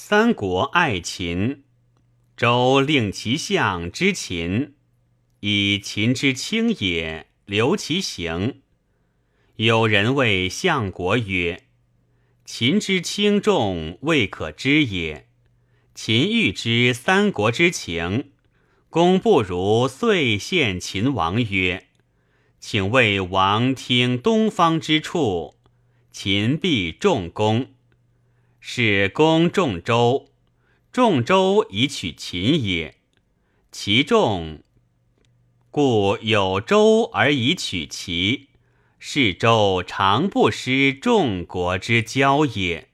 三国爱秦，周令其相之秦，以秦之轻也，留其行。有人谓相国曰：“秦之轻重，未可知也。秦欲知三国之情，公不如遂献秦王曰：‘请为王听东方之处，秦必重公。’是攻众周，众周以取秦也。其众，故有周而以取其。是周常不失众国之交也。